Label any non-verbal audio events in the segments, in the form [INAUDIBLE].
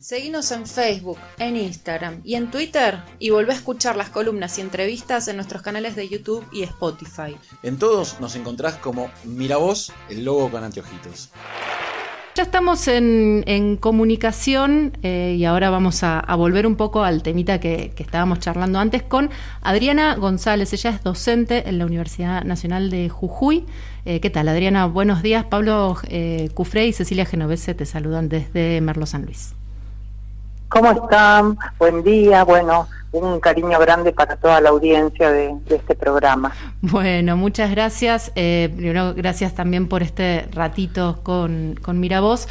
Seguinos en Facebook, en Instagram y en Twitter y volvé a escuchar las columnas y entrevistas en nuestros canales de YouTube y Spotify. En todos nos encontrás como Miravoz, el logo con anteojitos. Ya estamos en, comunicación eh, y ahora vamos a, volver un poco al temita que, estábamos charlando antes con Adriana González. Ella es docente en la Universidad Nacional de Jujuy. Eh, ¿Qué tal, Adriana? Buenos días. Pablo eh, Cufré y Cecilia Genovese te saludan desde Merlo San Luis. ¿Cómo están? Buen día. Bueno, un cariño grande para toda la audiencia de, este programa. Bueno, muchas gracias. Eh, primero, gracias también por este ratito con, con Miravoz.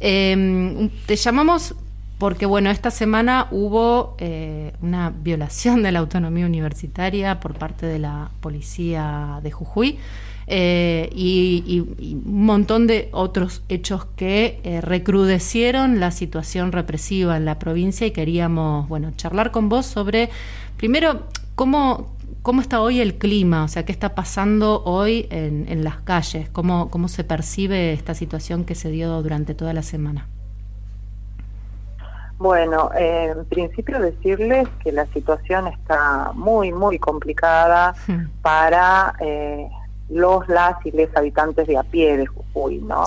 Eh, te llamamos porque, bueno, esta semana hubo eh, una violación de la autonomía universitaria por parte de la policía de Jujuy. Eh, y, un montón de otros hechos que eh, recrudecieron la situación represiva en la provincia y queríamos, bueno, charlar con vos sobre, primero, cómo, cómo está hoy el clima, o sea, qué está pasando hoy en, las calles, cómo, cómo se percibe esta situación que se dio durante toda la semana. Bueno, eh, en principio decirles que la situación está muy, muy complicada hmm. para los, las y les habitantes de a pie de Jujuy, ¿no?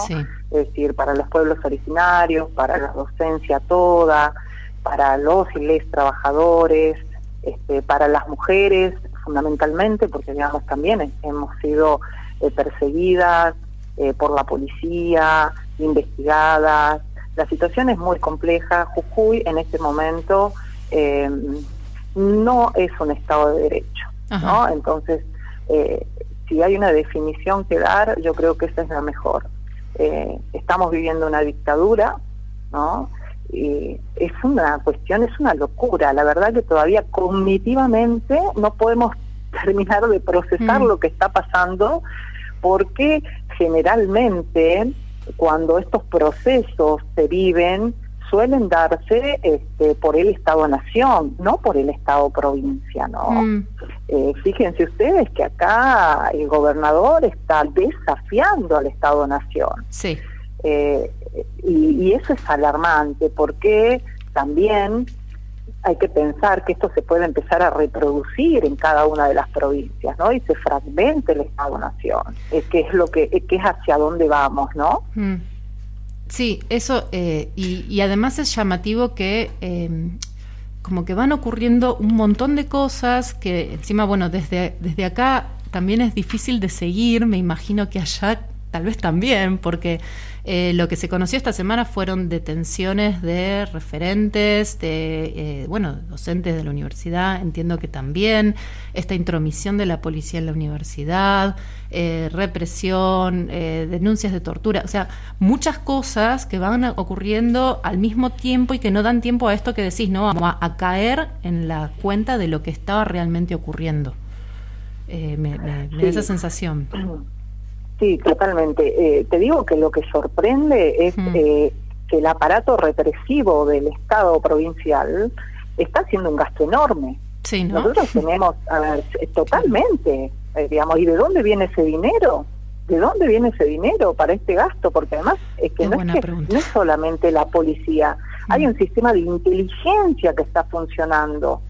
Es decir, para los pueblos originarios, para la docencia toda, para los y les trabajadores, este, para las mujeres fundamentalmente, porque digamos también hemos sido eh, perseguidas eh, por la policía, investigadas. La situación es muy compleja. Jujuy en este momento eh, no es un Estado de Derecho, ¿no? Entonces, si hay una definición que dar, yo creo que esa es la mejor. Eh, estamos viviendo una dictadura, ¿no? Y es una cuestión, es una locura. La verdad que todavía cognitivamente no podemos [LAUGHS] terminar de procesar mm. lo que está pasando, porque generalmente cuando estos procesos se viven, suelen darse este, por el Estado-Nación, no por el Estado-provincia, ¿no? Mm. Eh, fíjense ustedes que acá el gobernador está desafiando al Estado-Nación. Sí. Eh, y, eso es alarmante porque también hay que pensar que esto se puede empezar a reproducir en cada una de las provincias, ¿no? Y se fragmente el Estado-Nación, es que es lo que, que es hacia dónde vamos, ¿no? Mm. Sí, eso, eh, y, además es llamativo que em, como que van ocurriendo un montón de cosas que encima, bueno, desde, desde acá también es difícil de seguir, me imagino que allá tal vez también, porque eh, lo que se conoció esta semana fueron detenciones de referentes, de, eh, bueno, docentes de la universidad, entiendo que también, esta intromisión de la policía en la universidad, eh, represión, denuncias de tortura, o sea, muchas cosas que van ocurriendo al mismo tiempo y que no dan tiempo a esto que decís, ¿no? A, caer en la cuenta de lo que estaba realmente ocurriendo. me, da esa sensación. [CLEARS THROAT] Sí, totalmente. Eh, te digo que lo que sorprende es eh, que el aparato represivo del Estado provincial está haciendo un gasto enorme. Sí, ¿no? Nosotros [LAUGHS] tenemos, a ver, totalmente, eh, digamos, ¿y de dónde viene ese dinero? ¿De dónde viene ese dinero para este gasto? Porque además es que, no es, que no es, solamente la policía, hay un sistema de inteligencia que está funcionando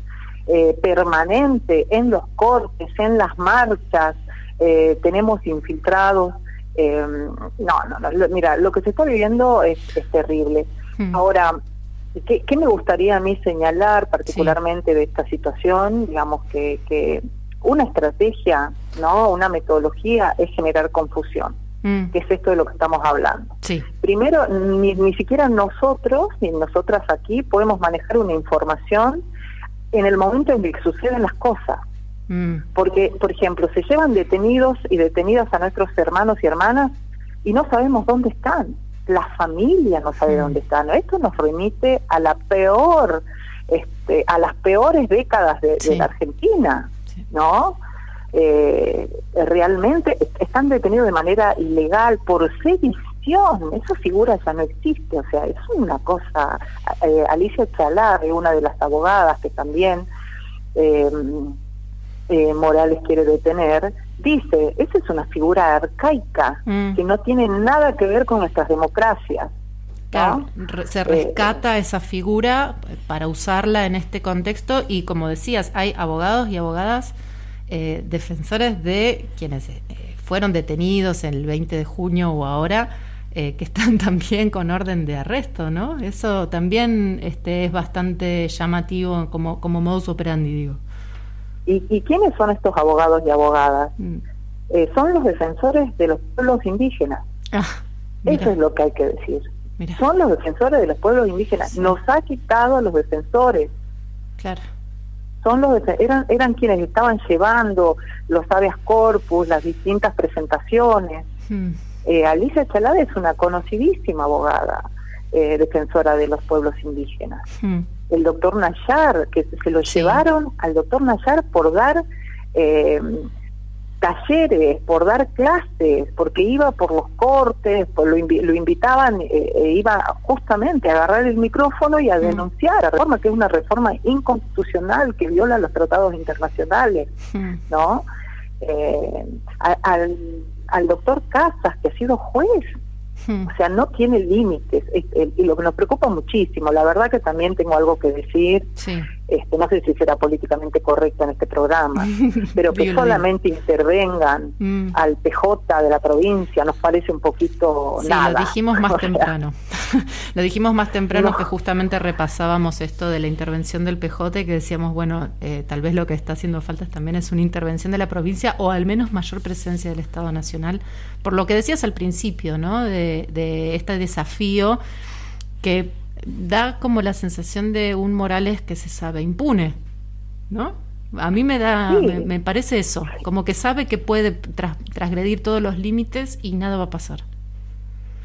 permanente en los cortes, en las marchas, eh, tenemos infiltrados. Eh, no, no, no, mira, lo que se está viviendo es, terrible. Hmm. Ahora, ¿qué, me gustaría a mí señalar particularmente de esta situación? Digamos que, que una estrategia, no una metodología es generar confusión. Hmm. que es esto de lo que estamos hablando. Sí. Primero, ni, ni siquiera nosotros, ni nosotras aquí, podemos manejar una información en el momento en que suceden las cosas. Mm. Porque, por ejemplo, se llevan detenidos y detenidas a nuestros hermanos y hermanas y no sabemos dónde están. La familia no sabe mm. dónde están. Esto nos remite a la peor, este, a las peores décadas de, la Argentina, ¿no? Eh, realmente están detenidos de manera ilegal por sedición. Esa figura ya no existe. O sea, es una cosa. Eh, Alicia Chalá, una de las abogadas que también eh, eh, Morales quiere detener, dice, esa es una figura arcaica mm. que no tiene nada que ver con nuestras democracias. se rescata esa figura para usarla en este contexto y como decías, hay abogados y abogadas defensores de quienes fueron detenidos el 20 de junio o ahora eh, que están [LAUGHS] también con orden de arresto, ¿no? Eso también este, es bastante llamativo como, como modus operandi, digo. ¿Y, quiénes son estos abogados y abogadas? Mm. Eh, son los defensores de los pueblos indígenas. Ah, Eso es lo que hay que decir. Son los defensores de los pueblos indígenas. Nos ha quitado a los defensores. Claro. Son los eran eran quienes estaban llevando los habeas corpus, las distintas presentaciones. Mm. Eh, Alicia Chalada es una conocidísima abogada eh, defensora de los pueblos indígenas. Hmm. El doctor Nayar, que se lo llevaron al doctor Nayar por dar eh, talleres, por dar clases, porque iba por los cortes, por lo, invitaban, e iba justamente a agarrar el micrófono y a hmm. denunciar la reforma, que es una reforma inconstitucional que viola los tratados internacionales, hmm. ¿no? al al doctor Casas, que ha sido juez. Hmm. O sea, no tiene límites. Y lo que nos preocupa muchísimo, la verdad que también tengo algo que decir, sí este, no sé si será políticamente correcto en este programa, [LAUGHS] pero que solamente intervengan mm. al PJ de la provincia nos parece un poquito sí, [LAUGHS] [LAUGHS] Lo dijimos más temprano. lo dijimos más temprano que justamente repasábamos esto de la intervención del PJ que decíamos, bueno, eh, tal vez lo que está haciendo falta también es una intervención de la provincia o al menos mayor presencia del Estado Nacional, por lo que decías al principio, ¿no? De, de este desafío que da como la sensación de un Morales que se sabe impune, ¿no? A mí me da, me, parece eso, como que sabe que puede transgredir todos los límites y nada va a pasar.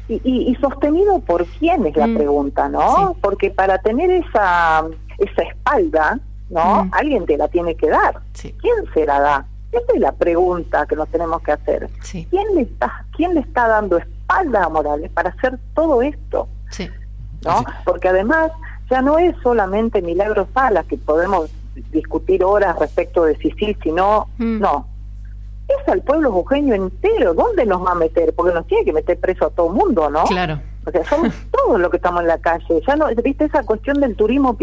Y, y, sostenido por quién es la mm. pregunta, ¿no? Porque para tener esa, esa espalda, ¿no? Mm. Alguien te la tiene que dar. ¿Quién se la da? Esa es la pregunta que nos tenemos que hacer. ¿Quién, le está, ¿Quién le está dando espalda a Morales para hacer todo esto? Sí. ¿No? Porque además ya no es solamente Milagro Salas, que podemos discutir horas respecto de si sí, si no, mm. no. Es al pueblo jujeño entero. ¿Dónde nos va a meter? Porque nos tiene que meter preso a todo el mundo, ¿no? Claro. O sea, somos [LAUGHS] todos los que estamos en la calle. Ya no, viste esa cuestión del turismo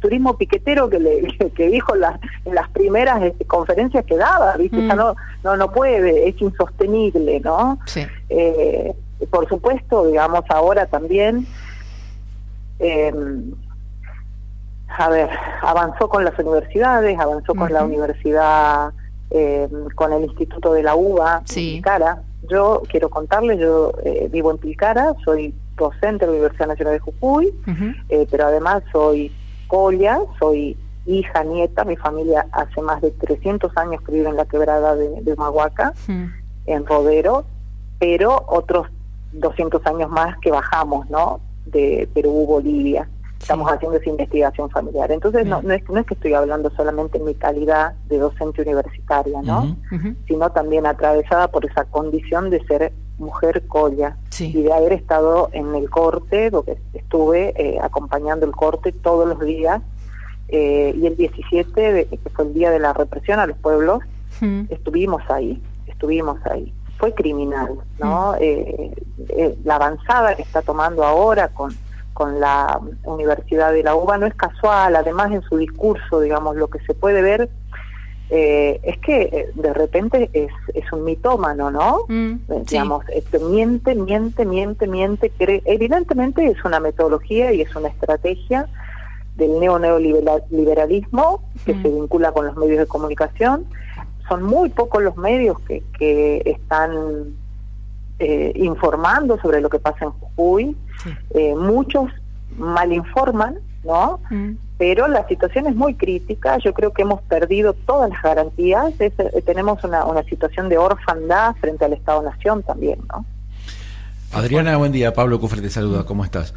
turismo piquetero que le [LAUGHS] que dijo las en las primeras este, conferencias que daba, viste, ya mm. no no no puede, es insostenible, ¿no? Sí. Eh, por supuesto, digamos ahora también eh, a ver, avanzó con las universidades, avanzó con la universidad, eh, con el Instituto de la UBA, sí. Pilcara. Yo quiero contarles, yo eh, vivo en Pilcara, soy docente de la Universidad Nacional de Jujuy, eh, pero además soy colla, soy hija, nieta, mi familia hace más de 300 años que vive en la quebrada de, de Mahuaca, en Rodero, pero otros 200 años más que bajamos, ¿no? De Perú, Bolivia. Estamos haciendo esa investigación familiar. Entonces, no, no, es, no es que estoy hablando solamente en mi calidad de docente universitaria, ¿no? Sino también atravesada por esa condición de ser mujer colla y de haber estado en el corte, porque estuve eh, acompañando el corte todos los días. Eh, y el 17, que fue el día de la represión a los pueblos, estuvimos ahí, estuvimos ahí fue criminal, ¿no? Mm. Eh, eh, la avanzada que está tomando ahora con, con la Universidad de la UBA no es casual, además en su discurso, digamos, lo que se puede ver eh, es que de repente es, es un mitómano, ¿no? Mm, digamos, este, miente, miente, miente, miente, evidentemente es una metodología y es una estrategia del neo-neoliberalismo que mm. se vincula con los medios de comunicación son muy pocos los medios que, que están eh, informando sobre lo que pasa en Jujuy. Eh, muchos malinforman, ¿no? Mm. Pero la situación es muy crítica. Yo creo que hemos perdido todas las garantías. Eh, tenemos una, una situación de orfandad frente al Estado-Nación también, ¿no? Adriana, buen día. Pablo Cufre te saluda. ¿Cómo estás?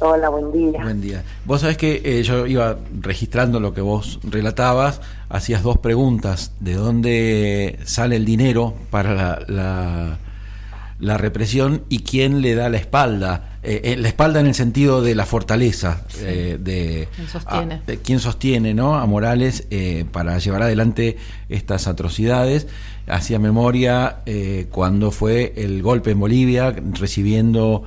Hola, buen día. Buen día. Vos sabés que eh, yo iba registrando lo que vos relatabas, hacías dos preguntas, ¿de dónde sale el dinero para la, la, represión y quién le da la espalda? Eh, eh, la espalda en el sentido de la fortaleza, de, ¿Quién sostiene? A, quién sostiene ¿no? a Morales para llevar adelante estas atrocidades. Hacía memoria cuando fue el golpe en Bolivia, recibiendo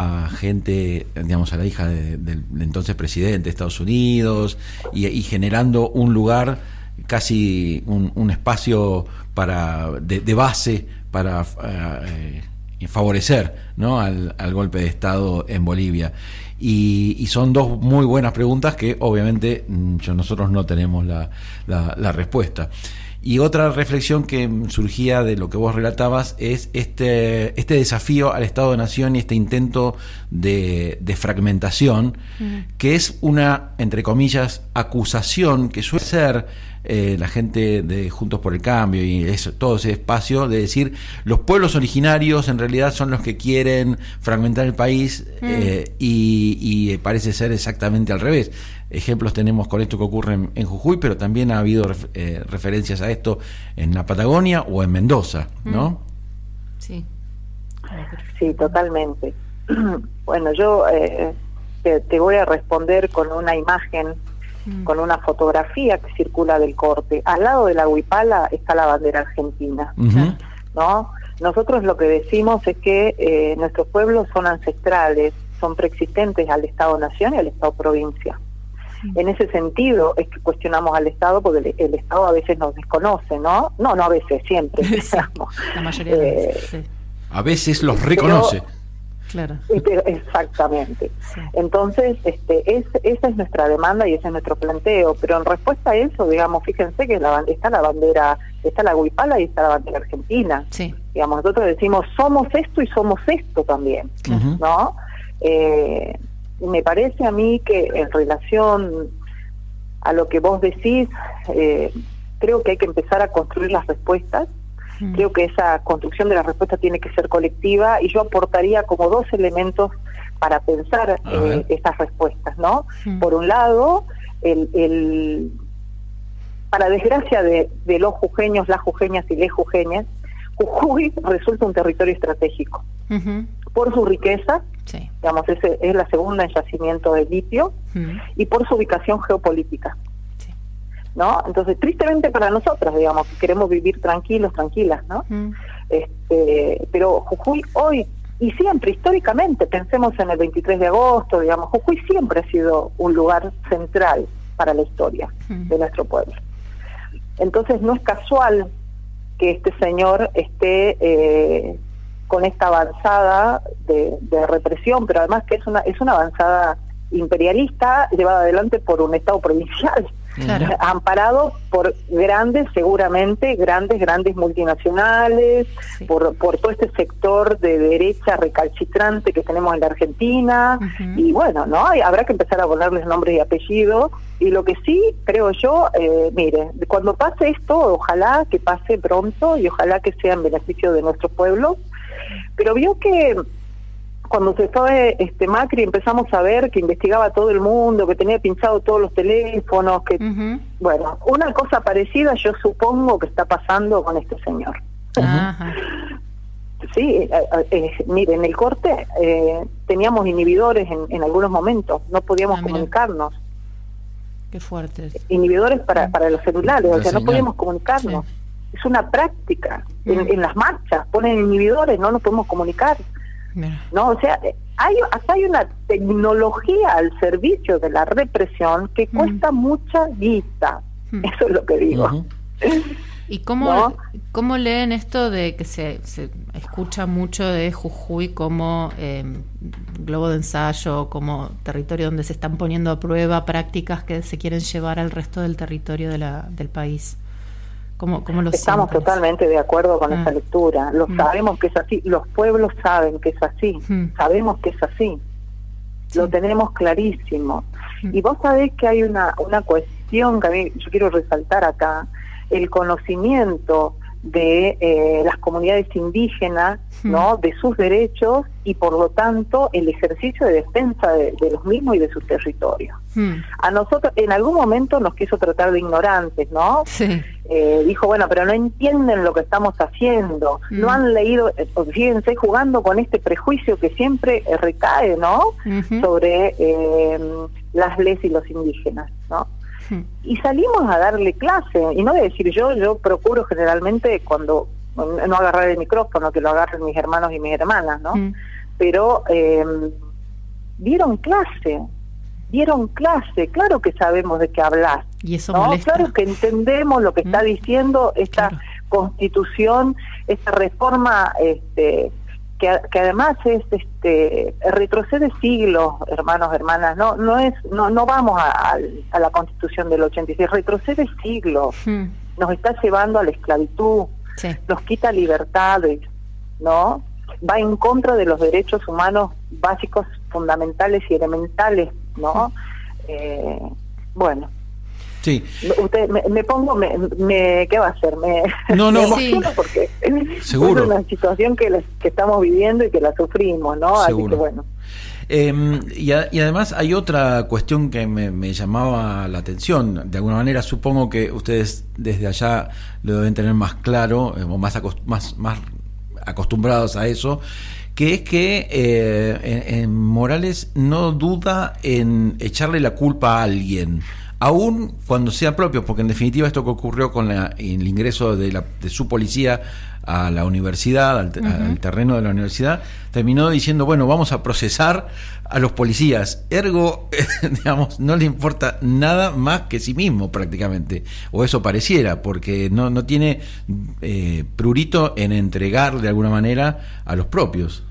a gente, digamos, a la hija del entonces presidente de Estados Unidos y, generando un lugar, casi un, espacio para de, base para eh, favorecer ¿no? al, golpe de Estado en Bolivia. Y, son dos muy buenas preguntas que obviamente mm, nosotros no tenemos la, la respuesta. Y otra reflexión que surgía de lo que vos relatabas es este, este desafío al Estado de Nación y este intento de, fragmentación, que es una, entre comillas, acusación que suele ser eh, la gente de Juntos por el Cambio y eso, todo ese espacio de decir los pueblos originarios en realidad son los que quieren fragmentar el país eh, y, parece ser exactamente al revés. Ejemplos tenemos con esto que ocurre en, Jujuy, pero también ha habido eh, referencias a esto en la Patagonia o en Mendoza, ¿no? Mm. Sí. Sí, totalmente. [CLEARS THROAT] Bueno, yo eh, te, voy a responder con una imagen, mm. con una fotografía que circula del corte. Al lado de la huipala está la bandera argentina, ¿no? Nosotros lo que decimos es que eh, nuestros pueblos son ancestrales, son preexistentes al Estado-Nación y al Estado-Provincia. En ese sentido es que cuestionamos al Estado porque el, Estado a veces nos desconoce, ¿no? No, no a veces, siempre. [LAUGHS] La mayoría de veces. Eh, a veces los reconoce. Claro. Exactamente. Entonces, este, es, esa es nuestra demanda y ese es nuestro planteo. Pero en respuesta a eso, digamos, fíjense que la, está la bandera, está la Guipala y está la bandera argentina. Sí. Digamos, nosotros decimos somos esto y somos esto también, ¿no? Eh, me parece a mí que en relación a lo que vos decís, eh, creo que hay que empezar a construir las respuestas. Mm. Creo que esa construcción de la respuesta tiene que ser colectiva y yo aportaría como dos elementos para pensar eh, esas respuestas, ¿no? Mm. Por un lado, el, el para desgracia de, de, los jujeños, las jujeñas y les jujeñas, Jujuy resulta un territorio estratégico por su riqueza, digamos, es, es la segunda en yacimiento de litio, y por su ubicación geopolítica. ¿No? Entonces, tristemente para nosotros, digamos, que queremos vivir tranquilos, tranquilas, ¿no? este, pero Jujuy hoy y siempre, históricamente, pensemos en el 23 de agosto, digamos, Jujuy siempre ha sido un lugar central para la historia de nuestro pueblo. Entonces no es casual que este señor esté eh, con esta avanzada de, represión, pero además que es una, es una avanzada imperialista llevada adelante por un Estado provincial, amparado por grandes, seguramente, grandes, grandes multinacionales, por, por todo este sector de derecha recalcitrante que tenemos en la Argentina, y bueno, ¿no? Habrá que empezar a ponerles nombres y apellidos, y lo que sí, creo yo, eh, mire, cuando pase esto, ojalá que pase pronto y ojalá que sea en beneficio de nuestro pueblo, pero vio que cuando se fue este Macri empezamos a ver que investigaba todo el mundo, que tenía pinchado todos los teléfonos, que bueno, una cosa parecida yo supongo que está pasando con este señor. sí, eh, eh, eh, mire, en el corte teníamos inhibidores en, algunos momentos, no podíamos ah, comunicarnos. Qué fuerte. Inhibidores para, para los celulares, o sea, no podíamos comunicarnos es una práctica. En, las marchas ponen inhibidores, no nos podemos comunicar. No, o sea, hay, hasta hay una tecnología al servicio de la represión que cuesta mucha guita. Eso es lo que digo. ¿Y cómo, cómo leen esto de que se, se escucha mucho de Jujuy como eh, globo de ensayo, como territorio donde se están poniendo a prueba prácticas que se quieren llevar al resto del territorio de la, del país? Estamos totalmente de acuerdo con esa ah. lectura. Lo mm. sabemos que es así. Los pueblos saben que es así. Mm. Sabemos que es así. Lo tenemos clarísimo. Mm. Y vos sabés que hay una, una cuestión que a mí yo quiero resaltar acá. El conocimiento de eh, las comunidades indígenas, ¿no? De sus derechos y por lo tanto el ejercicio de defensa de, los mismos y de sus territorios. A nosotros en algún momento nos quiso tratar de ignorantes, ¿no? Eh, dijo, bueno, pero no entienden lo que estamos haciendo, no han leído, eh, fíjense, jugando con este prejuicio que siempre recae, ¿no? Sobre las leyes y los indígenas, ¿no? Y salimos a darle clase, y no voy a decir yo, yo procuro generalmente cuando no agarrar el micrófono, que lo agarren mis hermanos y mis hermanas, ¿no? pero eh, dieron clase, dieron clase, claro que sabemos de qué hablas, y eso ¿no? claro que entendemos lo que está mm. diciendo esta constitución, esta reforma este, que, además es este retrocede siglos, hermanos, hermanas, no no es no no vamos a, la Constitución del 86, retrocede siglos. Hmm. Nos está llevando a la esclavitud, nos quita libertades, ¿no? Va en contra de los derechos humanos básicos, fundamentales y elementales, ¿no? Hmm. Eh, bueno, Sí. Usted, me, pongo, me, ¿qué va a hacer? Me, no, no, [LAUGHS] porque Seguro. es una situación que, que estamos viviendo y que la sufrimos, ¿no? Así que bueno. Em, y, además hay otra cuestión que me, llamaba la atención. De alguna manera supongo que ustedes desde allá lo deben tener más claro eh, o más, más, más acostumbrados a eso, que es que eh, en Morales no duda en echarle la culpa a alguien aún cuando sea propio, porque en definitiva esto que ocurrió con el ingreso de, la, de su policía a la universidad, al, terreno de la universidad, terminó diciendo, bueno, vamos a procesar a los policías. Ergo, [LAUGHS] digamos, no le importa nada más que sí mismo prácticamente, o eso pareciera, porque no, no tiene eh, prurito en entregar de alguna manera a los propios.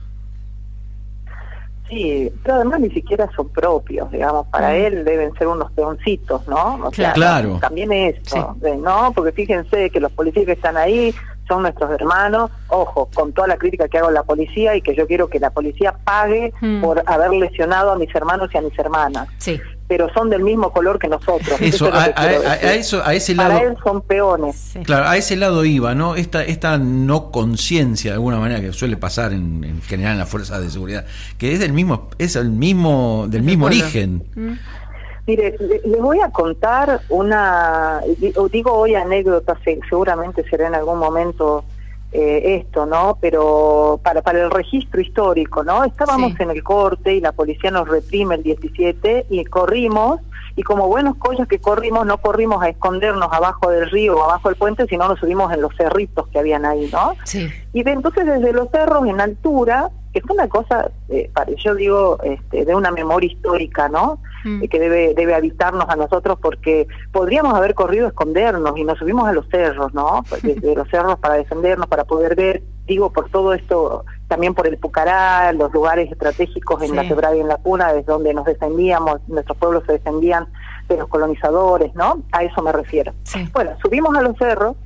Sí, pero además ni siquiera son propios, digamos, para mm. él deben ser unos peoncitos, ¿no? O sea, claro. También eso, ¿no? Porque fíjense que los policías que están ahí son nuestros hermanos, ojo, con toda la crítica que hago a la policía y que yo quiero que la policía pague mm. por haber lesionado a mis hermanos y a mis hermanas. Sí pero son del mismo color que nosotros. Eso, a, eso, a ese lado. Para él son peones. Claro, a ese lado iba, ¿no? Esta, esta no conciencia, de alguna manera, que suele pasar en, general en las fuerzas de seguridad, que es del mismo, es el mismo, del mismo origen. Mm. Mire, les voy a contar una, digo hoy anécdota, seguramente será en algún momento eh, esto, ¿no? Pero para, para el registro histórico, ¿no? Estábamos en el corte y la policía nos reprime el 17 y corrimos y como buenos collos que corrimos, no corrimos a escondernos abajo del río o abajo del puente, sino nos subimos en los cerritos que habían ahí, ¿no? Sí. Y de, entonces desde los cerros en altura, que fue una cosa, eh, yo digo, este, de una memoria histórica, ¿no? Mm. que debe, debe habitarnos a nosotros porque podríamos haber corrido a escondernos y nos subimos a los cerros, ¿no? [LAUGHS] Desde los cerros para defendernos, para poder ver, digo, por todo esto, también por el Pucará, los lugares estratégicos en la quebrada y en la cuna, desde donde nos defendíamos, nuestros pueblos se defendían de los colonizadores, ¿no? A eso me refiero. Bueno, subimos a los cerros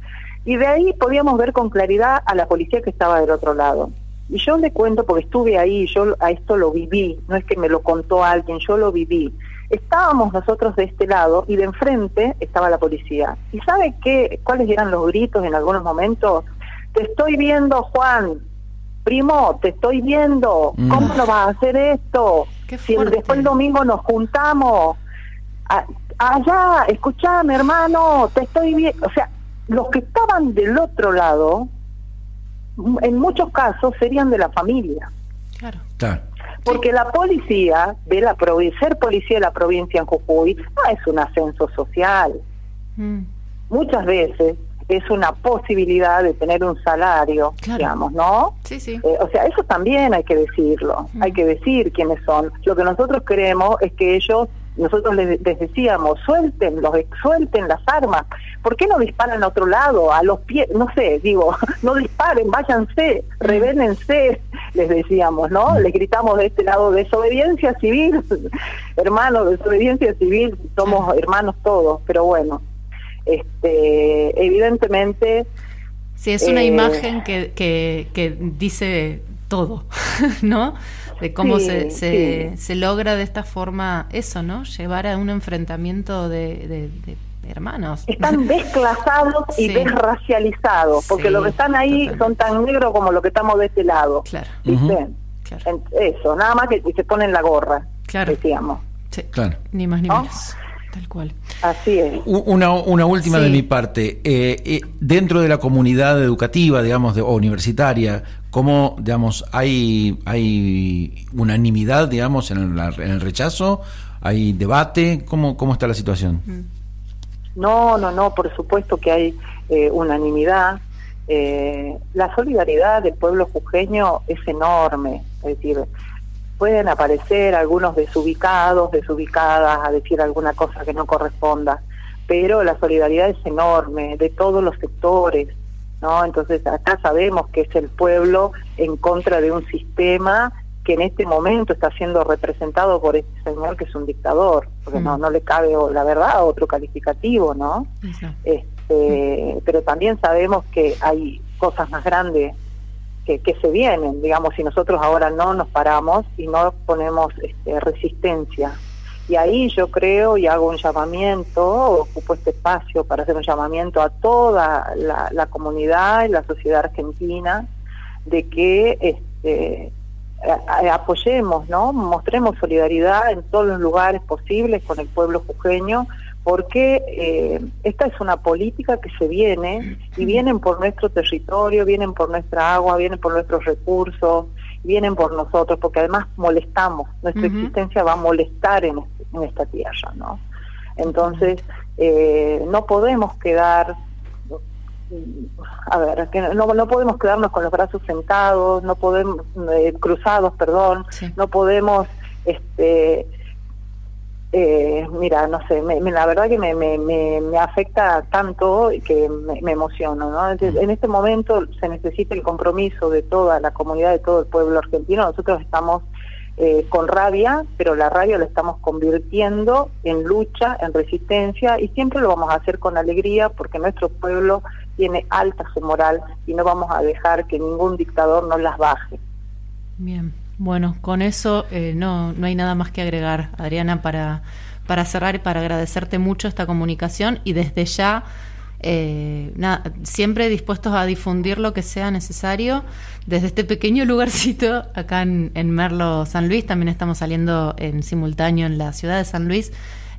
y de ahí podíamos ver con claridad a la policía que estaba del otro lado. Y yo le cuento porque estuve ahí, yo a esto lo viví, no es que me lo contó alguien, yo lo viví. Estábamos nosotros de este lado y de enfrente estaba la policía. ¿Y sabe qué, cuáles eran los gritos en algunos momentos? Te estoy viendo, Juan. Primo, te estoy viendo. Mm. ¿Cómo no vas a hacer esto? Si después el domingo nos juntamos. allá, escuchame, hermano, te estoy viendo. O sea, los que estaban del otro lado en muchos casos serían de la familia. Claro. Porque la policía de la provincia, ser policía de la provincia en Jujuy no es un ascenso social. Mm. Muchas veces es una posibilidad de tener un salario, digamos, ¿no? Sí, sí. Eh, o sea, eso también hay que decirlo, mm. hay que decir quiénes son. Lo que nosotros queremos es que ellos nosotros les, decíamos, suelten, los, suelten las armas. ¿Por qué no disparan a otro lado, a los pies? No sé, digo, [LAUGHS] no disparen, váyanse, mm. rebélense, les decíamos, ¿no? Mm. Les gritamos de este lado, desobediencia civil, [LAUGHS] hermanos, desobediencia civil, somos hermanos todos, pero bueno, este, evidentemente... Sí, es una eh, imagen que, que, que dice todo, [LAUGHS] ¿no? de cómo se, se, logra de esta forma eso, ¿no? Llevar a un enfrentamiento de, hermanos. Están [LAUGHS] desclasados y desracializados, porque los que están ahí son tan negros como los que estamos de este lado. Claro. Eso, nada más que se ponen la gorra, claro. decíamos. Claro. Ni más ni menos. Tal cual. Así es. Una, una última de mi parte. Eh, eh, dentro de la comunidad educativa, digamos, de, o universitaria, ¿cómo, digamos, hay, hay unanimidad, digamos, en, el rechazo? ¿Hay debate? ¿Cómo, ¿Cómo está la situación? No, no, no, por supuesto que hay eh, unanimidad. eh, la solidaridad del pueblo jujeño es enorme, es decir, pueden aparecer algunos desubicados, desubicadas a decir alguna cosa que no corresponda, pero la solidaridad es enorme de todos los sectores, ¿no? Entonces acá sabemos que es el pueblo en contra de un sistema que en este momento está siendo representado por este señor que es un dictador, porque no, mm. no le cabe la verdad otro calificativo, ¿no? Este, pero también sabemos que hay cosas más grandes que, que, se vienen, digamos, si nosotros ahora no nos paramos y no ponemos este, resistencia. Y ahí yo creo y hago un llamamiento, ocupo este espacio para hacer un llamamiento a toda la, comunidad y la sociedad argentina de que este, apoyemos, ¿no? Mostremos solidaridad en todos los lugares posibles con el pueblo jujeño, porque eh, esta es una política que se viene y vienen por nuestro territorio, vienen por nuestra agua, vienen por nuestros recursos, vienen por nosotros, porque además molestamos, nuestra existencia va a molestar en, en, esta tierra, ¿no? Entonces, eh, no podemos quedar a ver, que no, no podemos quedarnos con los brazos sentados, no podemos, eh, cruzados, perdón, no podemos, este, eh, mira, no sé, me, la verdad que me, me, me, afecta tanto que me, emociono, ¿no? Mm. en este momento se necesita el compromiso de toda la comunidad, de todo el pueblo argentino, nosotros estamos eh, con rabia, pero la rabia la estamos convirtiendo en lucha, en resistencia, y siempre lo vamos a hacer con alegría porque nuestro pueblo tiene alta su moral y no vamos a dejar que ningún dictador nos las baje. Bien, bueno, con eso eh, no, no hay nada más que agregar, Adriana, para, para cerrar y para agradecerte mucho esta comunicación y desde ya... Eh, siempre dispuestos a difundir lo que sea necesario. Desde este pequeño lugarcito acá en, en, Merlo, San Luis, también estamos saliendo en simultáneo en la ciudad de San Luis.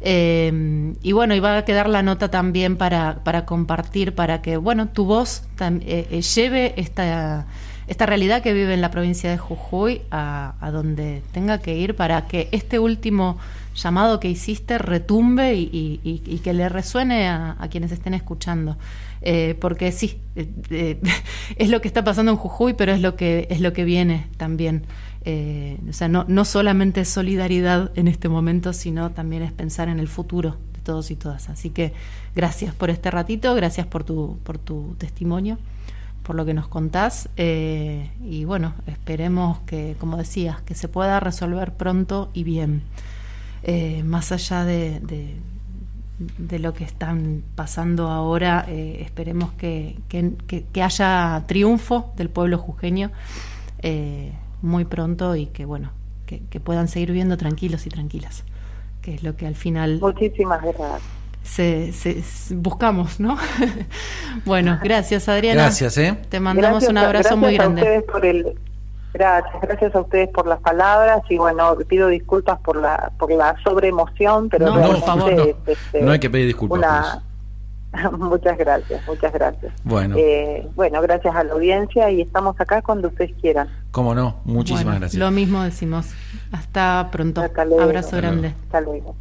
Eh, y bueno, y va a quedar la nota también para, para compartir, para que, bueno, tu voz eh, eh, lleve esta, esta realidad que vive en la provincia de Jujuy a, a, donde tenga que ir para que este último llamado que hiciste retumbe y, que le resuene a, quienes estén escuchando. Eh, porque sí, [LAUGHS] es lo que está pasando en Jujuy, pero es lo que, es lo que viene también. Eh, o sea, no, no solamente solidaridad en este momento, sino también es pensar en el futuro de todos y todas. Así que gracias por este ratito, gracias por tu, por tu testimonio, por lo que nos contás. Eh, y bueno, esperemos que, como decías, que se pueda resolver pronto y bien. Eh, más allá de, de, lo que están pasando ahora, esperemos que, que, haya triunfo del pueblo jujeño muy pronto y que, bueno, que, puedan seguir viviendo tranquilos y tranquilas, que es lo que al final... Muchísimas gracias. Se, buscamos, ¿no? [LAUGHS] bueno, gracias Adriana. Gracias, ¿eh? Te mandamos un abrazo muy grande. A por el, gracias, gracias a ustedes por las palabras y bueno, pido disculpas por la por la sobreemoción, pero no, por favor, no. Este, no hay que pedir disculpas. [LAUGHS] muchas gracias, muchas gracias. Bueno. Eh, bueno, gracias a la audiencia y estamos acá cuando ustedes quieran. Cómo no, muchísimas gracias. Lo mismo decimos. Hasta pronto. Abrazo grande. Hasta luego.